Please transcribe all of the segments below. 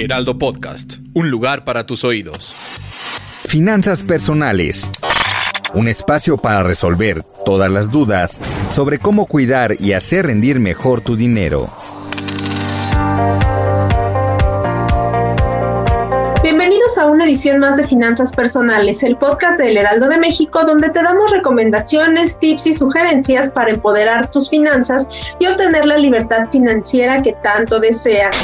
Heraldo Podcast, un lugar para tus oídos. Finanzas personales. Un espacio para resolver todas las dudas sobre cómo cuidar y hacer rendir mejor tu dinero. A una edición más de Finanzas Personales, el podcast del Heraldo de México, donde te damos recomendaciones, tips y sugerencias para empoderar tus finanzas y obtener la libertad financiera que tanto deseas.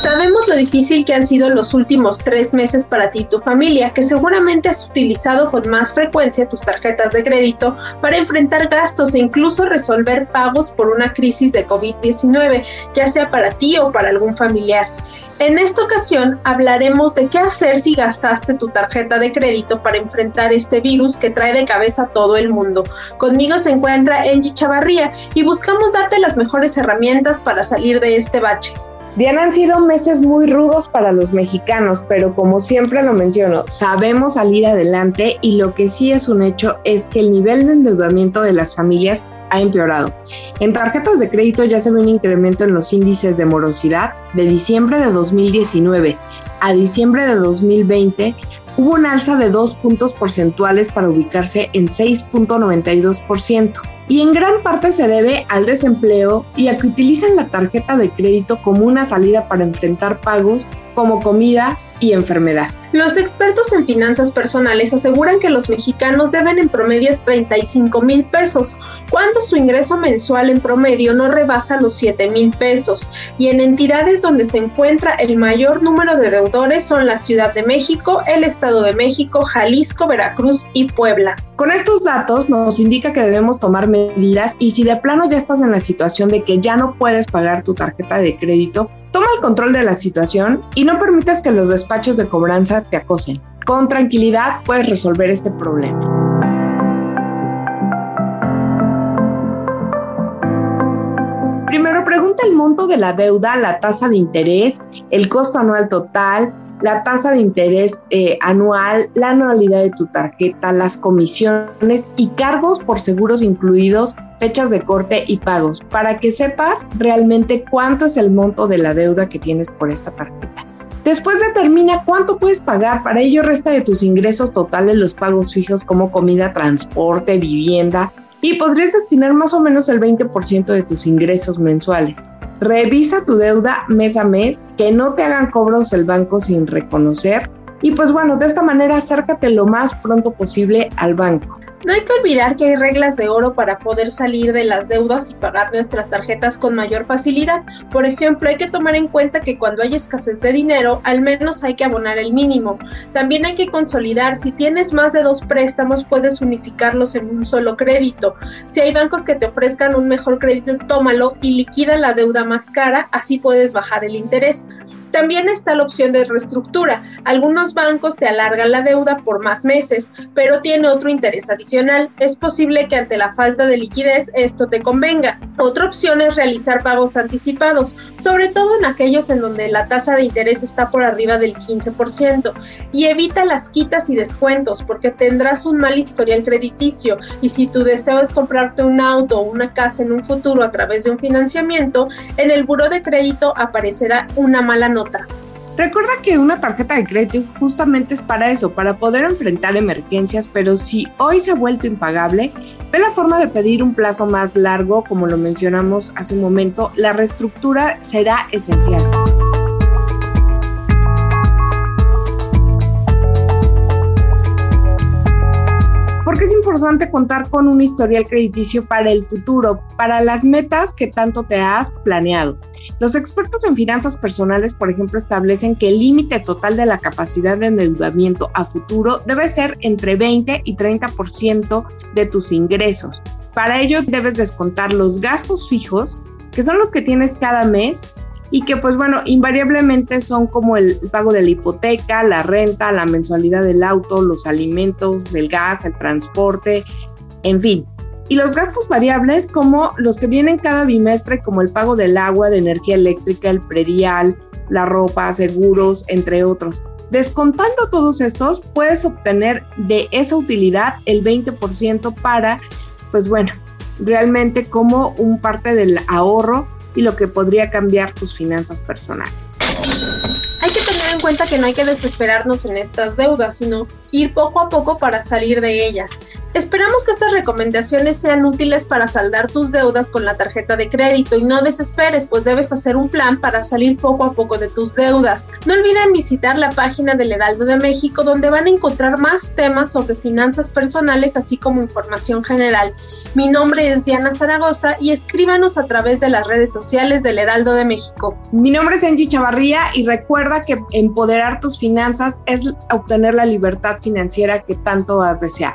Sabemos lo difícil que han sido los últimos tres meses para ti y tu familia, que seguramente has utilizado con más frecuencia tus tarjetas de crédito para enfrentar gastos e incluso resolver pagos por una crisis de COVID-19, ya sea para ti o para algún familiar. En esta ocasión hablaremos de qué hacer si gastaste tu tarjeta de crédito para enfrentar este virus que trae de cabeza a todo el mundo. Conmigo se encuentra Angie Chavarría y buscamos darte las mejores herramientas para salir de este bache. Diana, han sido meses muy rudos para los mexicanos, pero como siempre lo menciono, sabemos salir adelante y lo que sí es un hecho es que el nivel de endeudamiento de las familias ha empeorado. En tarjetas de crédito ya se ve un incremento en los índices de morosidad de diciembre de 2019 a diciembre de 2020 hubo un alza de dos puntos porcentuales para ubicarse en 6.92%. Y en gran parte se debe al desempleo y a que utilizan la tarjeta de crédito como una salida para enfrentar pagos como comida y enfermedad. Los expertos en finanzas personales aseguran que los mexicanos deben en promedio 35 mil pesos, cuando su ingreso mensual en promedio no rebasa los 7 mil pesos, y en entidades donde se encuentra el mayor número de deudores son la Ciudad de México, el Estado de México, Jalisco, Veracruz y Puebla. Con estos datos nos indica que debemos tomar medidas y si de plano ya estás en la situación de que ya no puedes pagar tu tarjeta de crédito, control de la situación y no permitas que los despachos de cobranza te acosen. Con tranquilidad puedes resolver este problema. Primero pregunta el monto de la deuda, la tasa de interés, el costo anual total, la tasa de interés eh, anual, la anualidad de tu tarjeta, las comisiones y cargos por seguros incluidos, fechas de corte y pagos, para que sepas realmente cuánto es el monto de la deuda que tienes por esta tarjeta. Después determina cuánto puedes pagar, para ello resta de tus ingresos totales los pagos fijos como comida, transporte, vivienda y podrías destinar más o menos el 20% de tus ingresos mensuales. Revisa tu deuda mes a mes, que no te hagan cobros el banco sin reconocer. Y pues bueno, de esta manera acércate lo más pronto posible al banco. No hay que olvidar que hay reglas de oro para poder salir de las deudas y pagar nuestras tarjetas con mayor facilidad. Por ejemplo, hay que tomar en cuenta que cuando hay escasez de dinero, al menos hay que abonar el mínimo. También hay que consolidar, si tienes más de dos préstamos, puedes unificarlos en un solo crédito. Si hay bancos que te ofrezcan un mejor crédito, tómalo y liquida la deuda más cara, así puedes bajar el interés. También está la opción de reestructura. Algunos bancos te alargan la deuda por más meses, pero tiene otro interés adicional. Es posible que ante la falta de liquidez esto te convenga. Otra opción es realizar pagos anticipados, sobre todo en aquellos en donde la tasa de interés está por arriba del 15%. Y evita las quitas y descuentos porque tendrás un mal historial crediticio y si tu deseo es comprarte un auto o una casa en un futuro a través de un financiamiento, en el buro de crédito aparecerá una mala nota Recuerda que una tarjeta de crédito justamente es para eso, para poder enfrentar emergencias, pero si hoy se ha vuelto impagable, ve la forma de pedir un plazo más largo, como lo mencionamos hace un momento, la reestructura será esencial. Importante contar con un historial crediticio para el futuro, para las metas que tanto te has planeado. Los expertos en finanzas personales, por ejemplo, establecen que el límite total de la capacidad de endeudamiento a futuro debe ser entre 20 y 30% de tus ingresos. Para ello debes descontar los gastos fijos que son los que tienes cada mes y que pues bueno, invariablemente son como el, pago de la hipoteca, la renta, la mensualidad del auto, los alimentos, el gas, el transporte, en fin. Y los gastos variables como los que vienen cada bimestre, como el pago del agua, de energía eléctrica, el predial, la ropa, seguros, entre otros. Descontando todos estos, puedes obtener de esa utilidad el 20% para, pues bueno, realmente como un parte del ahorro y lo que podría cambiar tus finanzas personales. Hay que tener en cuenta que no hay que desesperarnos en estas deudas, sino ir poco a poco para salir de ellas. Esperamos que estas recomendaciones sean útiles para saldar tus deudas con la tarjeta de crédito y no desesperes, pues debes hacer un plan para salir poco a poco de tus deudas. No olviden visitar la página del Heraldo de México donde van a encontrar más temas sobre finanzas personales así como información general. Mi nombre es Diana Zaragoza y escríbanos a través de las redes sociales del Heraldo de México. Mi nombre es Angie Chavarría y recuerda que empoderar tus finanzas es obtener la libertad financiera que tanto has deseado.